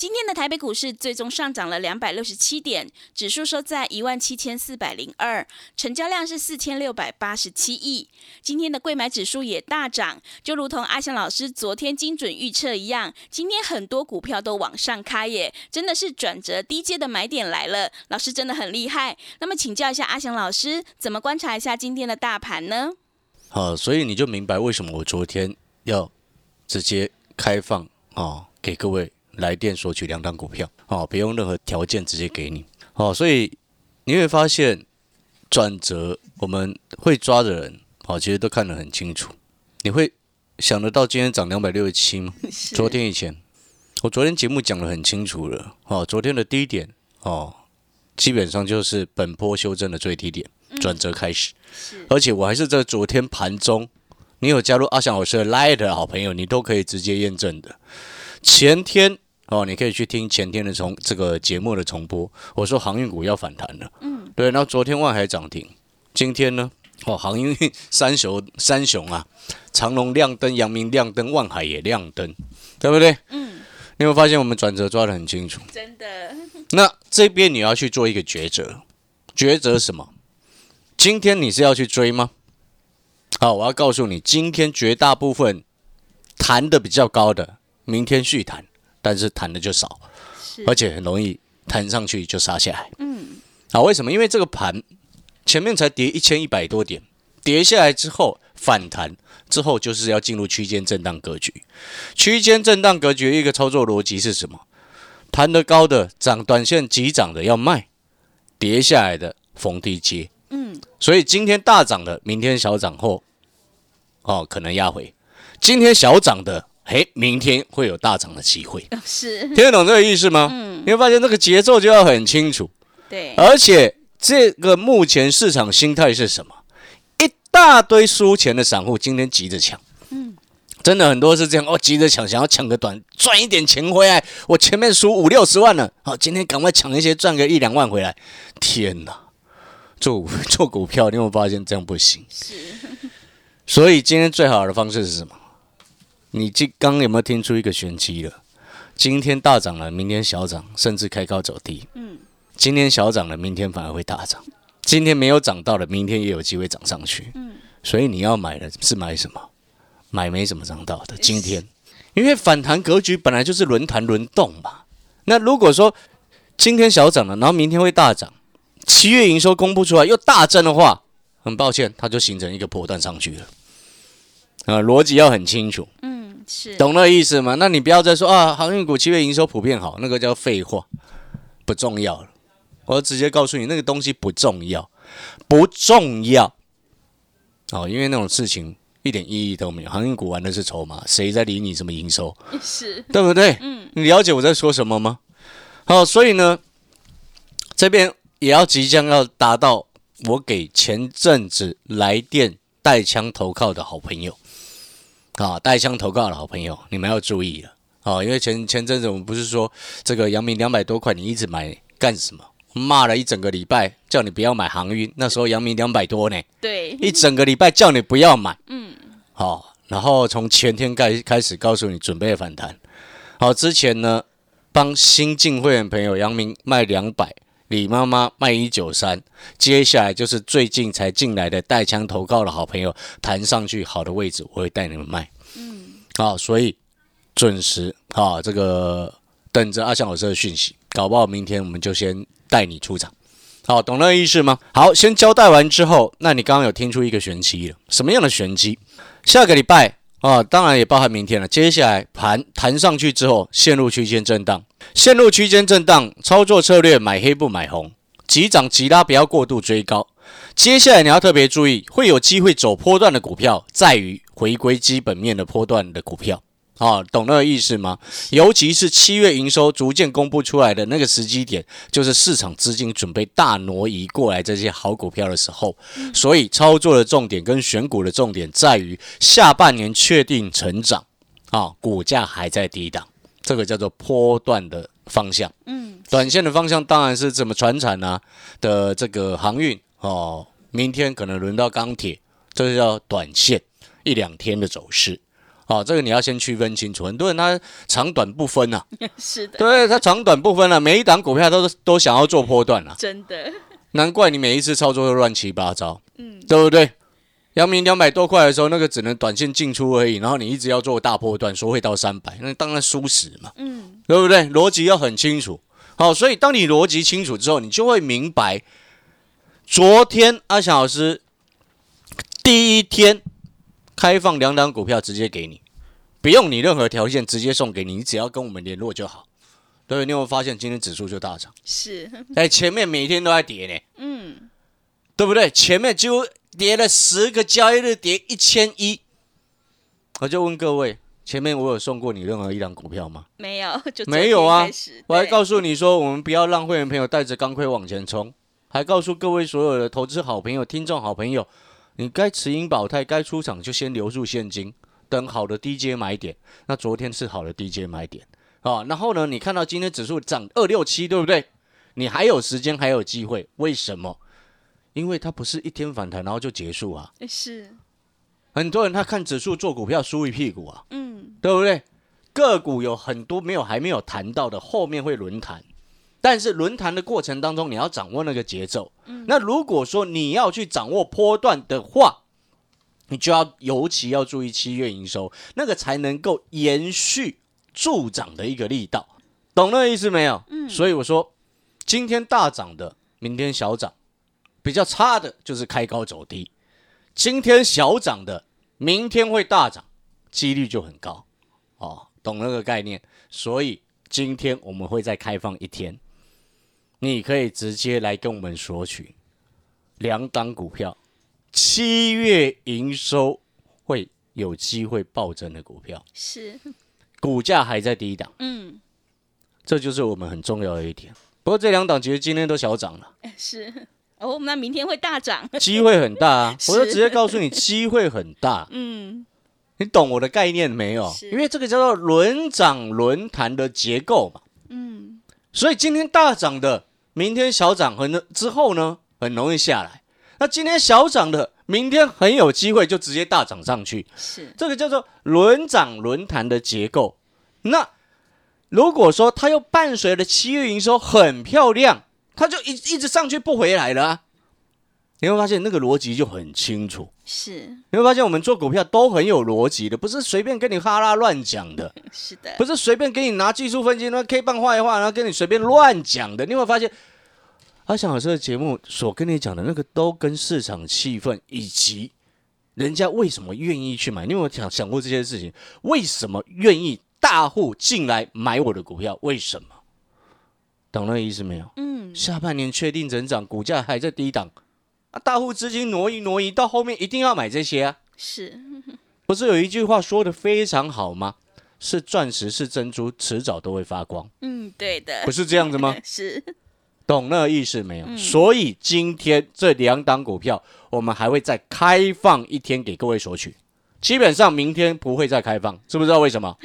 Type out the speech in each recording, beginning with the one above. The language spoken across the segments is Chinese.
今天的台北股市最终上涨了两百六十七点，指数收在一万七千四百零二，成交量是四千六百八十七亿。今天的贵买指数也大涨，就如同阿翔老师昨天精准预测一样，今天很多股票都往上开耶，真的是转折低阶的买点来了。老师真的很厉害。那么请教一下阿翔老师，怎么观察一下今天的大盘呢？好，所以你就明白为什么我昨天要直接开放啊，给各位。来电索取两档股票，哦，不用任何条件直接给你，哦，所以你会发现转折我们会抓的人，哦，其实都看得很清楚。你会想得到今天涨两百六十七吗？昨天以前，我昨天节目讲得很清楚了，哦，昨天的低点，哦，基本上就是本波修正的最低点，转折开始，而且我还是在昨天盘中，你有加入阿翔老师的 Light 的好朋友，你都可以直接验证的。前天哦，你可以去听前天的重这个节目的重播。我说航运股要反弹了，嗯，对。然后昨天万海涨停，今天呢，哦，航运 三雄三雄啊，长隆亮灯，阳明亮灯，万海也亮灯，对不对？嗯。你会发现我们转折抓得很清楚，真的。那这边你要去做一个抉择，抉择什么？今天你是要去追吗？好，我要告诉你，今天绝大部分弹的比较高的。明天续弹，但是弹的就少，而且很容易弹上去就杀下来。嗯，好，为什么？因为这个盘前面才跌一千一百多点，跌下来之后反弹之后，就是要进入区间震荡格局。区间震荡格局一个操作逻辑是什么？弹得高的涨，短线急涨的要卖，跌下来的逢低接。嗯，所以今天大涨的，明天小涨后，哦，可能压回；今天小涨的。嘿，明天会有大涨的机会，是听得懂这个意思吗？嗯，你会发现这个节奏就要很清楚。对，而且这个目前市场心态是什么？一大堆输钱的散户今天急着抢，嗯，真的很多是这样哦，急着抢，想要抢个短，赚一点钱回来。我前面输五六十万了，好，今天赶快抢一些，赚个一两万回来。天哪，做 做股票，你有没有发现这样不行？是，所以今天最好的方式是什么？你今刚有没有听出一个玄机了？今天大涨了，明天小涨，甚至开高走低。嗯，今天小涨了，明天反而会大涨。今天没有涨到的，明天也有机会涨上去。嗯，所以你要买的是买什么？买没怎么涨到的。今天，因为反弹格局本来就是轮盘轮动嘛。那如果说今天小涨了，然后明天会大涨，七月营收公布出来又大增的话，很抱歉，它就形成一个波段上去了。啊，逻辑要很清楚。嗯。懂那意思吗？那你不要再说啊，航运股七月营收普遍好，那个叫废话，不重要了。我直接告诉你，那个东西不重要，不重要。哦，因为那种事情一点意义都没有。航运股玩的是筹码，谁在理你什么营收？是对不对？嗯，你了解我在说什么吗？好，所以呢，这边也要即将要达到我给前阵子来电带枪投靠的好朋友。啊，带枪投靠的好朋友，你们要注意了啊！因为前前阵子我们不是说这个阳明两百多块，你一直买干什么？骂了一整个礼拜，叫你不要买航运。那时候阳明两百多呢，对，一整个礼拜叫你不要买。嗯，好，然后从前天开开始告诉你准备反弹。好，之前呢帮新进会员朋友阳明卖两百。李妈妈卖一九三，接下来就是最近才进来的带枪投靠的好朋友，弹上去好的位置，我会带你们卖。嗯，好，所以准时啊，这个等着阿翔老师的讯息，搞不好明天我们就先带你出场。好，懂那个意思吗？好，先交代完之后，那你刚刚有听出一个玄机了？什么样的玄机？下个礼拜。啊，当然也包含明天了。接下来盘弹上去之后，陷入区间震荡，陷入区间震荡，操作策略买黑不买红，急涨急拉，不要过度追高。接下来你要特别注意，会有机会走波段的股票，在于回归基本面的波段的股票。啊，懂那个意思吗？尤其是七月营收逐渐公布出来的那个时机点，就是市场资金准备大挪移过来这些好股票的时候。所以操作的重点跟选股的重点在于下半年确定成长，啊，股价还在低档，这个叫做波段的方向。嗯，短线的方向当然是怎么传产啊的这个航运哦，明天可能轮到钢铁，这就叫短线一两天的走势。哦，这个你要先区分清楚。很多人他长短不分呐，是的，对他长短不分了，每一档股票都都想要做波段啊，真的，难怪你每一次操作都乱七八糟，嗯，对不对？阳明两百多块的时候，那个只能短线进出而已，然后你一直要做大波段，说会到三百，那当然输死嘛，嗯，对不对？逻辑要很清楚。好，所以当你逻辑清楚之后，你就会明白，昨天阿翔老师第一天开放两档股票直接给你，不用你任何条件，直接送给你，你只要跟我们联络就好。对，你有没有发现今天指数就大涨？是，哎，前面每天都在跌呢，嗯，对不对？前面就跌了十个交易日，跌一千一。我就问各位，前面我有送过你任何一档股票吗？没有，就没有啊我还告诉你说，我们不要让会员朋友带着钢盔往前冲，还告诉各位所有的投资好朋友、听众好朋友，你该持盈保泰，该出场就先留住现金，等好的低阶买点。那昨天是好的低阶买点啊，然后呢，你看到今天指数涨二六七，对不对？你还有时间，还有机会，为什么？因为它不是一天反弹然后就结束啊。是，很多人他看指数做股票输一屁股啊，嗯，对不对？个股有很多没有还没有谈到的，后面会轮谈，但是轮谈的过程当中，你要掌握那个节奏。那如果说你要去掌握波段的话，你就要尤其要注意七月营收，那个才能够延续助涨的一个力道，懂那个意思没有？嗯。所以我说，今天大涨的，明天小涨；比较差的就是开高走低。今天小涨的，明天会大涨，几率就很高哦，懂那个概念。所以今天我们会再开放一天，你可以直接来跟我们索取两档股票，七月营收会有机会暴增的股票，是，股价还在低档，嗯，这就是我们很重要的一点。不过这两档其实今天都小涨了。是，哦，那明天会大涨，机会很大啊！我就直接告诉你，机会很大。嗯，你懂我的概念没有？是因为这个叫做轮涨轮弹的结构嘛。嗯，所以今天大涨的，明天小涨，很之后呢，很容易下来。那今天小涨的，明天很有机会就直接大涨上去。是，这个叫做轮涨轮弹的结构。那如果说它又伴随着七月营收很漂亮，它就一一直上去不回来了啊，你会发现那个逻辑就很清楚。是，你会发现我们做股票都很有逻辑的，不是随便跟你哈拉乱讲的，是的，不是随便给你拿技术分析那 K 棒画一画，然后跟你随便乱讲的。你会发现，阿翔老师的节目所跟你讲的那个，都跟市场气氛以及人家为什么愿意去买，你有没有想想过这些事情？为什么愿意大户进来买我的股票？为什么？懂那个意思没有？嗯，下半年确定增长，股价还在低档，啊，大户资金挪移挪移，到后面一定要买这些啊。是，不是有一句话说的非常好吗？是钻石是珍珠，迟早都会发光，嗯，对的，不是这样子吗？是，懂那个意思没有？所以今天这两档股票，我们还会再开放一天给各位索取，基本上明天不会再开放，知不知道为什么？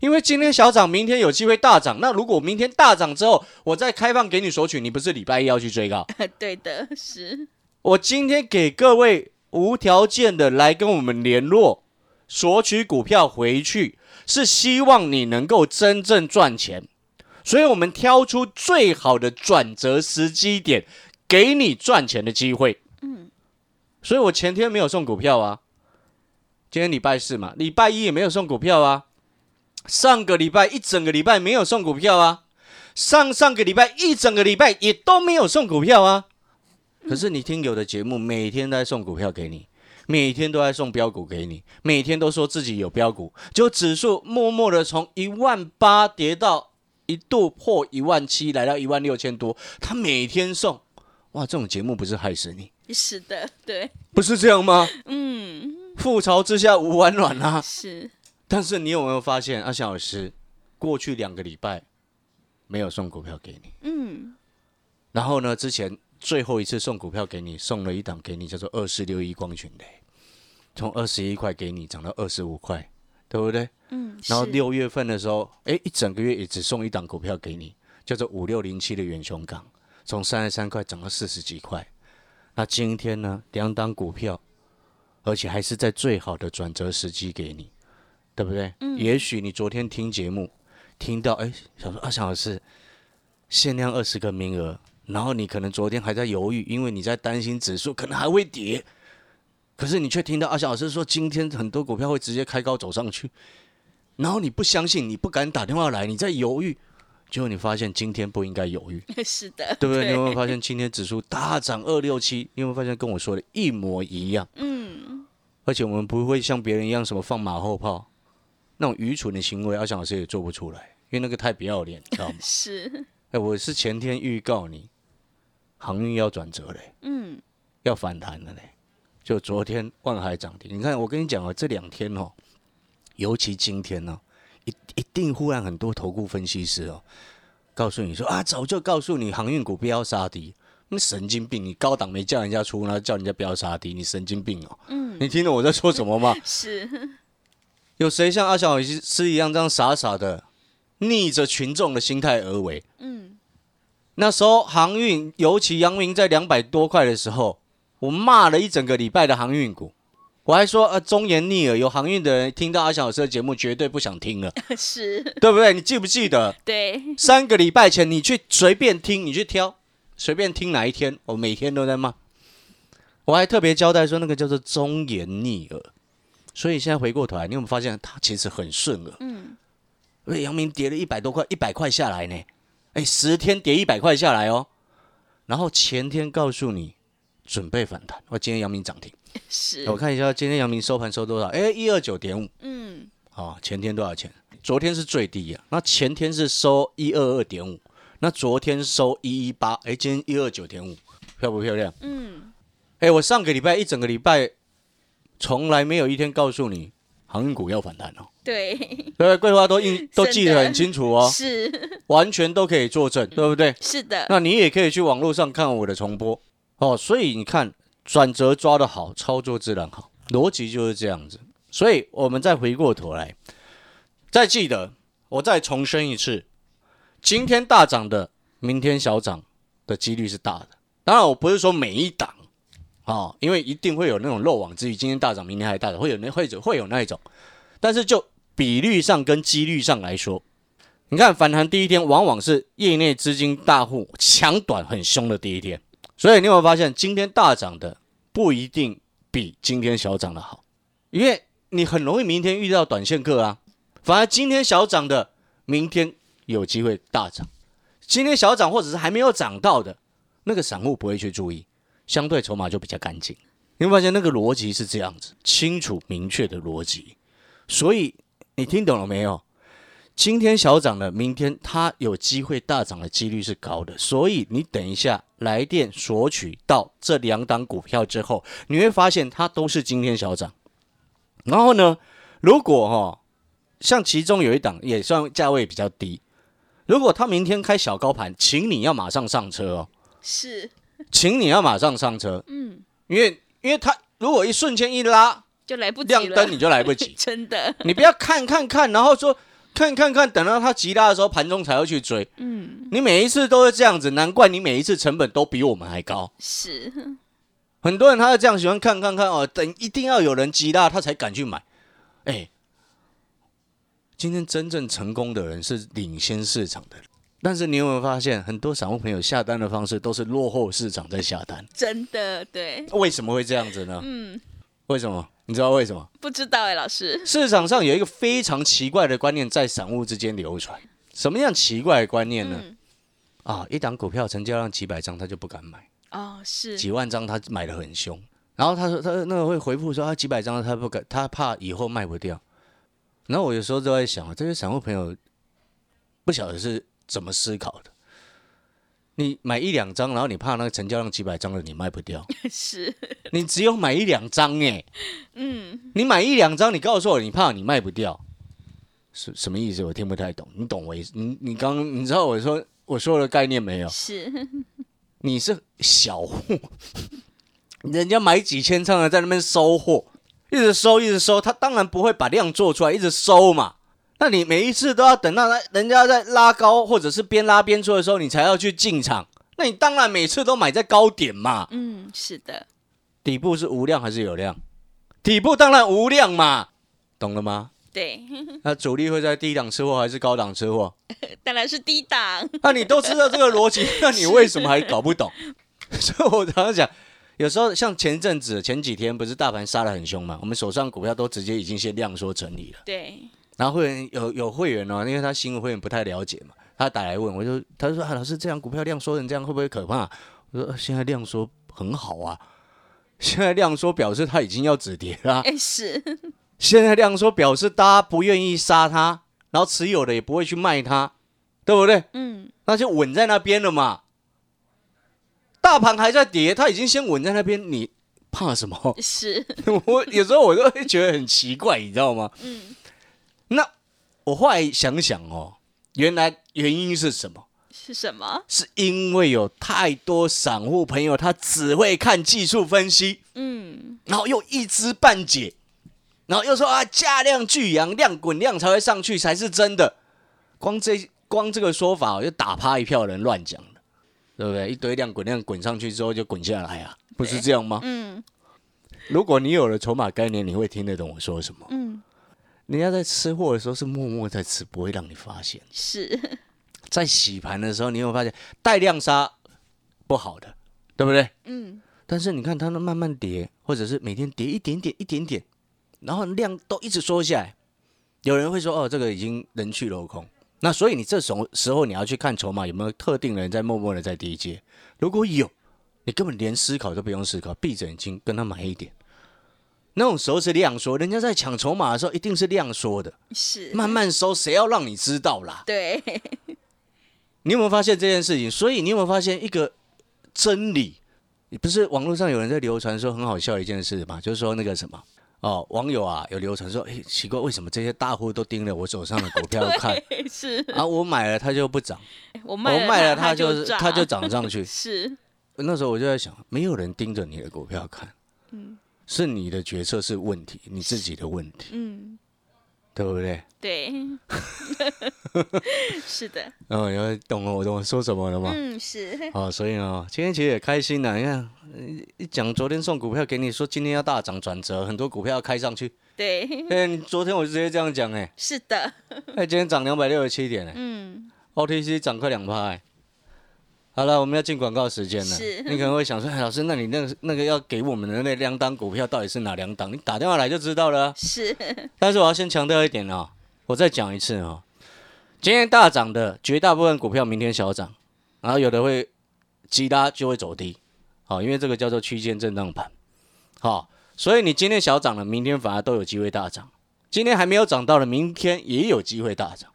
因为今天小涨，明天有机会大涨。那如果明天大涨之后，我再开放给你索取，你不是礼拜一要去追高？对的，是，我今天给各位无条件的来跟我们联络，索取股票回去，是希望你能够真正赚钱。所以我们挑出最好的转折时机点，给你赚钱的机会。嗯，所以我前天没有送股票啊，今天礼拜四嘛，礼拜一也没有送股票啊，上个礼拜一整个礼拜没有送股票啊，上上个礼拜一整个礼拜也都没有送股票啊。可是你听有的节目，每天都在送股票给你，每天都在送标股给你，每天都说自己有标股，就指数默默的从一万八跌到一度破一万七，来到一万六千多，他每天送，哇，这种节目不是害死你，是的，对，不是这样吗？嗯，覆巢之下无完卵啊！是，但是你有没有发现，阿翔老师过去两个礼拜没有送股票给你，嗯，然后呢，之前最后一次送股票给你，送了一档给你，叫做二四六一光群的，从二十一块给你涨到二十五块，对不对？嗯，然后六月份的时候，哎，一整个月也只送一档股票给你，叫做五六零七的远雄港，从三十三块涨到四十几块。那今天呢，两档股票，而且还是在最好的转折时机给你，对不对？嗯也许你昨天听节目，听到哎，想说啊，想老师，限量二十个名额，然后你可能昨天还在犹豫，因为你在担心指数可能还会跌，可是你却听到阿翔老师说今天很多股票会直接开高走上去，然后你不相信，你不敢打电话来，你在犹豫，结果你发现今天不应该犹豫，是的，对不对？你有没有发现今天指数大涨二六七？你有没有发现跟我说的一模一样？嗯，而且我们不会像别人一样什么放马后炮，那种愚蠢的行为，阿翔老师也做不出来，因为那个太不要脸，你知道吗？是，哎，我是前天预告你，航运要转折嘞，嗯，要反弹了嘞。就昨天万海涨停，你看我跟你讲哦，这两天哦，尤其今天呢、一一定忽然很多投顾分析师哦，告诉你说啊，早就告诉你航运股不要杀低，你神经病！你高档没叫人家出，然后叫人家不要杀低，你神经病哦！嗯，你听懂我在说什么吗？是，有谁像阿小老师一样这样傻傻的逆着群众的心态而为？嗯，那时候航运，尤其阳明在两百多块的时候，我骂了一整个礼拜的航运股，我还说呃忠言逆耳，有航运的人听到阿翔老师的节目绝对不想听了，是，对不对？你记不记得对，三个礼拜前你去随便听，你去挑，随便听哪一天，我每天都在骂，我还特别交代说那个叫做忠言逆耳。所以现在回过头来，你有没有发现它其实很顺耳？嗯，因为阳明跌了一百多块，一百块下来呢，哎，十天跌一百块下来哦。然后前天告诉你准备反弹，我今天阳明涨停，是，我看一下今天阳明收盘收多少？哎，一二九点五，嗯，哦，前天多少钱？昨天是最低啊，那前天是收一二二点五，那昨天收一一八，哎，今天一二九点五，漂不漂亮？嗯，哎，我上个礼拜一整个礼拜从来没有一天告诉你航运股要反弹哦。对，对不对？桂花都印 都记得很清楚哦。是，完全都可以作证，对不对？是的，那你也可以去网络上看我的重播哦。所以你看，转折抓得好，操作自然好，逻辑就是这样子。所以我们再回过头来，再记得，我再重申一次，今天大涨的，明天小涨的几率是大的。当然，我不是说每一档哦，因为一定会有那种漏网之鱼，今天大涨，明天还大涨，会有那会者会有那一种。但是就比率上跟几率上来说，你看反弹第一天往往是业内资金大户抢短很凶的第一天，所以你有没有发现今天大涨的不一定比今天小涨的好，因为你很容易明天遇到短线客啊，反而今天小涨的明天有机会大涨，今天小涨或者是还没有涨到的那个散户不会去注意，相对筹码就比较干净。你会发现那个逻辑是这样子，清楚明确的逻辑。所以你听懂了没有？今天小涨的，明天它有机会大涨的几率是高的。所以你等一下来电索取到这两档股票之后，你会发现它都是今天小涨。然后呢，如果哈、像其中有一档也算价位比较低，如果它明天开小高盘，请你要马上上车哦，是，请你要马上上车，嗯，因为因为它如果一瞬间一拉就来不及了，亮灯，你就来不及。真的，你不要看看看，然后说看看看，等到它急拉的时候，盘中才会去追。嗯，你每一次都是这样子，难怪你每一次成本都比我们还高。是，很多人他是这样喜欢看看看哦，等一定要有人急拉他才敢去买。哎，今天真正成功的人是领先市场的人，但是你有没有发现，很多散户朋友下单的方式都是落后市场在下单？真的，对，为什么会这样子呢？嗯，为什么？你知道为什么？不知道哎，老师，市场上有一个非常奇怪的观念在散户之间流传。什么样奇怪的观念呢？嗯，啊，一档股票成交量几百张，他就不敢买；哦，是，几万张他买的很凶。然后他说他那个会回复说啊，几百张他不敢，他怕以后卖不掉。然后我有时候都在想啊，这些散户朋友不晓得是怎么思考的。你买一两张，然后你怕那个成交量几百张的你卖不掉，是，你只有买一两张哎，嗯，你买一两张，你告诉我你怕你卖不掉，是什么意思？我听不太懂，你懂我意思？你你刚你知道我说我说的概念没有？是，你是小户，人家买几千张的在那边收货，一直收一直收，他当然不会把量做出来，一直收嘛。那你每一次都要等到他人家在拉高或者是边拉边做的时候，你才要去进场。那你当然每次都买在高点嘛。嗯，是的，底部是无量还是有量？底部当然无量嘛，懂了吗？对，那主力会在低档吃货还是高档吃货？当然是低档，那你都知道这个逻辑，那你为什么还搞不懂？所以我常常讲，有时候像前阵子、前几天不是大盘杀的很凶嘛，我们手上股票都直接已经先量缩整理了。对，然后会员有有会员哦，因为他新的会员不太了解嘛，他打来问，我就他就说啊，老师这样股票量缩成这样会不会可怕？我说、呃现在量缩很好啊，现在量缩表示它已经要止跌了是，现在量缩表示大家不愿意杀它，然后持有的也不会去卖它，对不对？嗯，那就稳在那边了嘛。大盘还在跌，它已经先稳在那边，你怕什么？是，我有时候我都会觉得很奇怪，你知道吗？嗯，那我后来想想哦，原来原因是什么？是什么？是因为有太多散户朋友他只会看技术分析，嗯，然后又一知半解，然后又说啊价量巨扬，量滚量才会上去才是真的。光这光这个说法，就打趴一票人乱讲的，对不对？一堆量滚量滚上去之后就滚下来啊，不是这样吗？嗯，如果你有了筹码概念，你会听得懂我说什么。嗯，人家在吃货的时候是默默在吃，不会让你发现。是，在洗盘的时候，你有没有发现带量杀不好的，对不对？嗯，但是你看它能慢慢跌，或者是每天跌一点点一点点，然后量都一直缩下来。有人会说哦，这个已经人去楼空。那所以你这种时候你要去看筹码有没有特定人在默默的在低接。如果有，你根本连思考都不用思考，闭着眼睛跟他买一点。那种时候是量缩，人家在抢筹码的时候一定是量缩的，是，慢慢收，谁要让你知道啦？对，你有没有发现这件事情？所以你有没有发现一个真理？不是网络上有人在流传说很好笑的一件事嘛？就是说那个什么哦，网友啊有流传说，哎，奇怪，为什么这些大户都盯着我手上的股票 看，是啊？我买了它就不涨，我我卖卖了它它就是涨它就涨上去。是，那时候我就在想，没有人盯着你的股票看，嗯是你的决策是问题，你自己的问题，嗯，对不对？对，是的，哦，你要懂了我懂我说什么了吗？嗯，是，哦，所以呢，今天其实也开心了。你看，呃一讲昨天送股票给你，说今天要大涨转折，很多股票要开上去。对，哎、你昨天我就直接这样讲哎、是的，哎、今天涨两百六十七点哎、嗯，OTC 涨快两趴哎。好了，我们要进广告时间了。是。你可能会想说，哎，老师，那你那个那个要给我们的那两档股票到底是哪两档？你打电话来就知道了啊、是，但是我要先强调一点哦，我再讲一次哦，今天大涨的绝大部分股票明天小涨，然后有的会急拉就会走低，好、因为这个叫做区间震荡盘，好、所以你今天小涨了，明天反而都有机会大涨，今天还没有涨到的，明天也有机会大涨，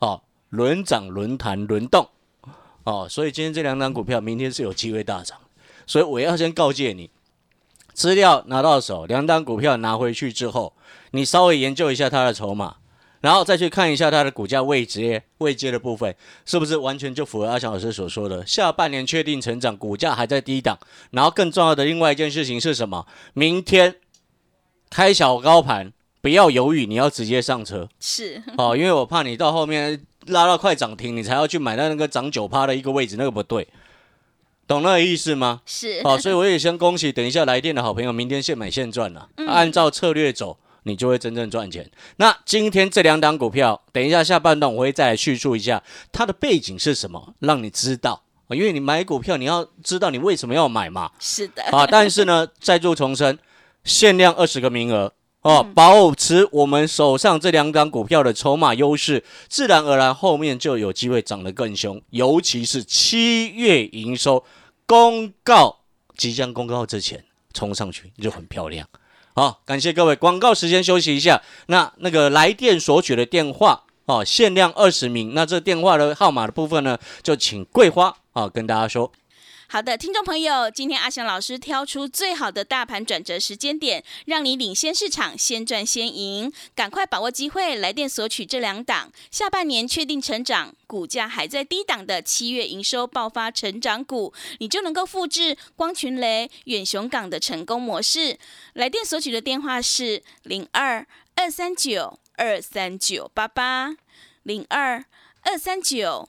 哦，轮涨轮弹轮动，哦，所以今天这两档股票明天是有机会大涨，所以我要先告诫你。资料拿到手，两档股票拿回去之后，你稍微研究一下它的筹码，然后再去看一下它的股价位阶位阶的部分，是不是完全就符合阿强老师所说的，下半年确定成长，股价还在低档。然后更重要的另外一件事情是什么？明天开小高盘，不要犹豫，你要直接上车是，哦，因为我怕你到后面拉到快涨停，你才要去买到那个涨九趴的一个位置，那个不对，懂那个意思吗？是，好，所以我也先恭喜等一下来电的好朋友，明天现买现赚了、按照策略走，你就会真正赚钱。那今天这两档股票，等一下下半段我会再来叙述一下它的背景是什么，让你知道。哦因为你买股票，你要知道你为什么要买嘛。是的，啊，但是呢，再做重申，限量二十个名额哦，保持我们手上这两档股票的筹码优势，自然而然后面就有机会涨得更凶。尤其是七月营收公告即将公告之前冲上去就很漂亮。好，感谢各位，广告时间休息一下。那那个来电索取的电话哦，限量二十名。那这电话的号码的部分呢，就请桂花啊，跟大家说。好的，听众朋友，今天阿翔老师挑出最好的大盘转折时间点，让你领先市场，先赚先赢，赶快把握机会，来电索取这两档下半年确定成长、股价还在低档的七月营收爆发成长股，你就能够复制光群雷、远雄港的成功模式。来电索取的电话是零二二三九二三九八八零二二三九。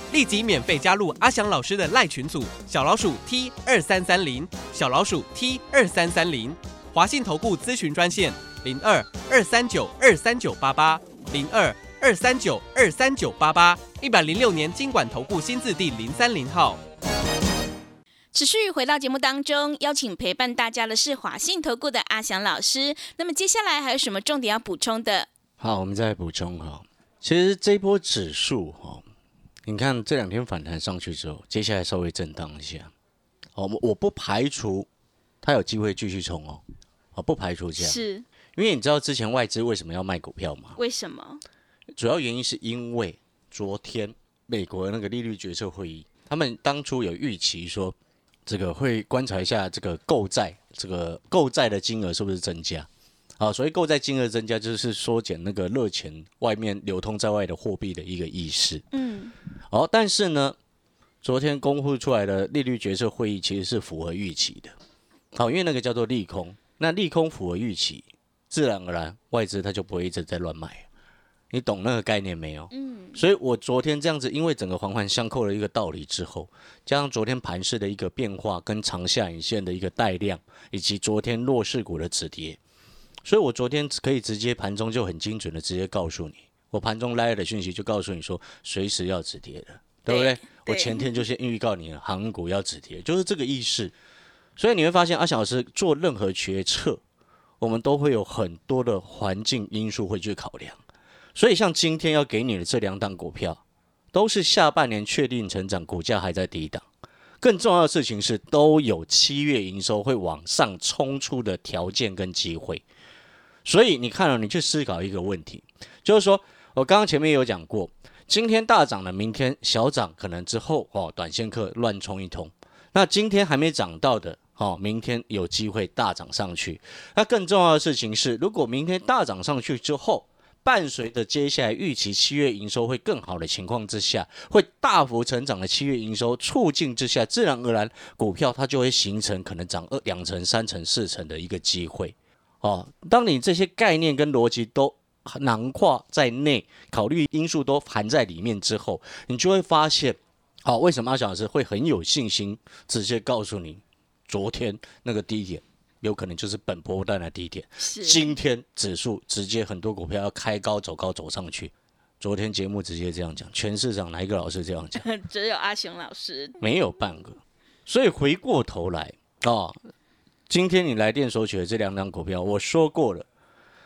立即免费加入阿翔老师的赖群组，小老鼠 T 二三三零，小老鼠 T 二三三零，华信投顾咨询专线零二二三九二三九八八零二二三九二三九八八，一百零六年经管投顾新字第零三零号。持续回到节目当中，邀请陪伴大家的是华信投顾的阿翔老师。那么接下来还有什么重点要补充的？好，我们再补充哈。其实这波指数哈。你看这两天反弹上去之后，接下来稍微震荡一下，哦，我我不排除它有机会继续冲哦，哦，不排除这样，是因为你知道之前外资为什么要卖股票吗？为什么？主要原因是因为昨天美国那个利率决策会议，他们当初有预期说，这个会观察一下这个购债，这个购债的金额是不是增加。啊，所以购债金额增加，就是缩减那个热钱外面流通在外的货币的一个意识。嗯，好，但是呢，昨天公布出来的利率决策会议其实是符合预期的。好，因为那个叫做利空，那利空符合预期，自然而然外资它就不会一直在乱买。你懂那个概念没有？嗯，所以我昨天这样子，因为整个环环相扣的一个道理之后，加上昨天盘市的一个变化，跟长下影线的一个带量，以及昨天弱势股的止跌。所以我昨天可以直接盘中就很精准的直接告诉你，我盘中来的讯息就告诉你说随时要止跌的，对不对？我前天就先预告你了，航股要止跌，就是这个意思。所以你会发现阿翔老师做任何决策，我们都会有很多的环境因素会去考量。所以像今天要给你的这两档股票，都是下半年确定成长，股价还在低档。更重要的事情是，都有七月营收会往上冲出的条件跟机会。所以你看了，你去思考一个问题，就是说我刚刚前面有讲过，今天大涨的，明天小涨，可能之后哦，短线客乱冲一通。那今天还没涨到的，哦，明天有机会大涨上去。那更重要的事情是，如果明天大涨上去之后，伴随着接下来预期七月营收会更好的情况之下，会大幅成长的七月营收促进之下，自然而然股票它就会形成可能涨二两成、三成、四成的一个机会。哦，当你这些概念跟逻辑都囊括在内，考虑因素都含在里面之后，你就会发现，好，为什么阿小老师会很有信心，直接告诉你，昨天那个低点有可能就是本波段的低点，今天指数直接很多股票要开高走高走上去，昨天节目直接这样讲，全市场哪一个老师这样讲？只有阿雄老师，没有半个。所以回过头来啊。今天你来电索取的这两张股票，我说过了，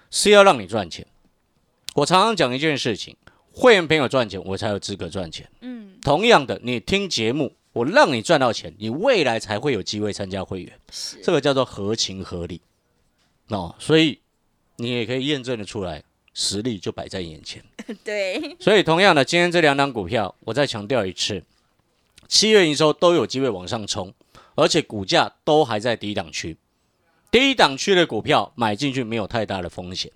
是要让你赚钱。我常常讲一件事情，会员朋友赚钱，我才有资格赚钱。嗯，同样的，你听节目，我让你赚到钱，你未来才会有机会参加会员。这个叫做合情合理。哦，所以你也可以验证的出来，实力就摆在眼前。对。所以同样的，今天这两张股票，我再强调一次，七月营收都有机会往上冲。而且股价都还在低档区，低档区的股票买进去没有太大的风险。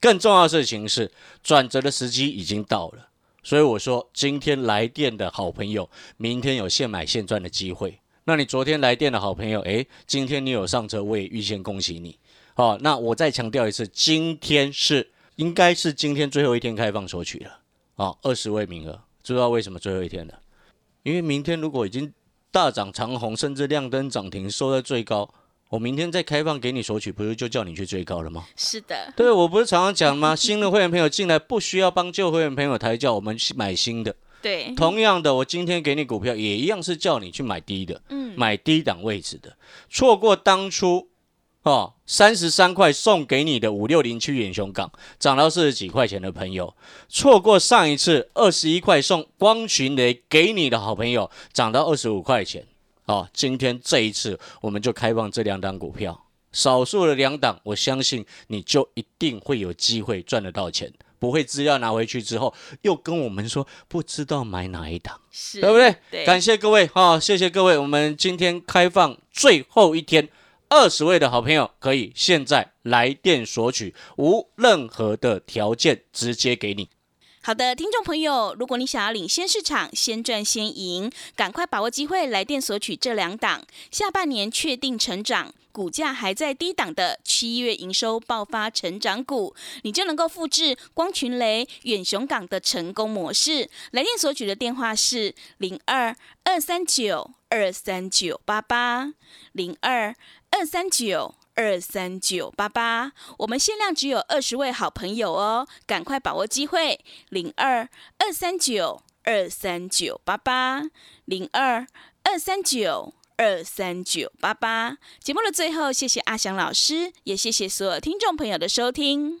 更重要的事情是，转折的时机已经到了。所以我说，今天来电的好朋友，明天有现买现赚的机会。那你昨天来电的好朋友，诶，今天你有上车，我也预先恭喜你。好，那我再强调一次，今天是应该是今天最后一天开放索取了。啊，二十位名额，知道为什么最后一天了？因为明天如果已经。大涨长红，甚至亮灯涨停，收在最高。我明天再开放给你索取，不是就叫你去追高了吗？是的，对我不是常常讲吗？新的会员朋友进来不需要帮旧会员朋友抬轿，我们买新的。对，同样的，我今天给你股票也一样是叫你去买低的，嗯，买低档位置的。错过当初哦，三十三块送给你的五六零区远雄港涨到四十几块钱的朋友，错过上一次二十一块送光群雷给你的好朋友涨到二十五块钱。哦，今天这一次我们就开放这两档股票，少数的两档，我相信你就一定会有机会赚得到钱，不会资料拿回去之后又跟我们说不知道买哪一档，是，对不对？对，感谢各位哈、谢谢各位，我们今天开放最后一天。二十位的好朋友可以现在来电索取，无任何的条件，直接给你。好的，听众朋友，如果你想要领先市场，先赚先赢，赶快把握机会，来电索取这两档下半年确定成长。股价还在低档的七月营收爆发成长股，你就能够复制光群雷、远雄港的成功模式。来电索取的电话是零二二三九二三九八八零二二三九。二三九八八，我们限量只有二十位好朋友哦，赶快把握机会！零二二三九二三九八八，零二二三九二三九八八。节目的最后，谢谢阿翔老师，也谢谢所有听众朋友的收听。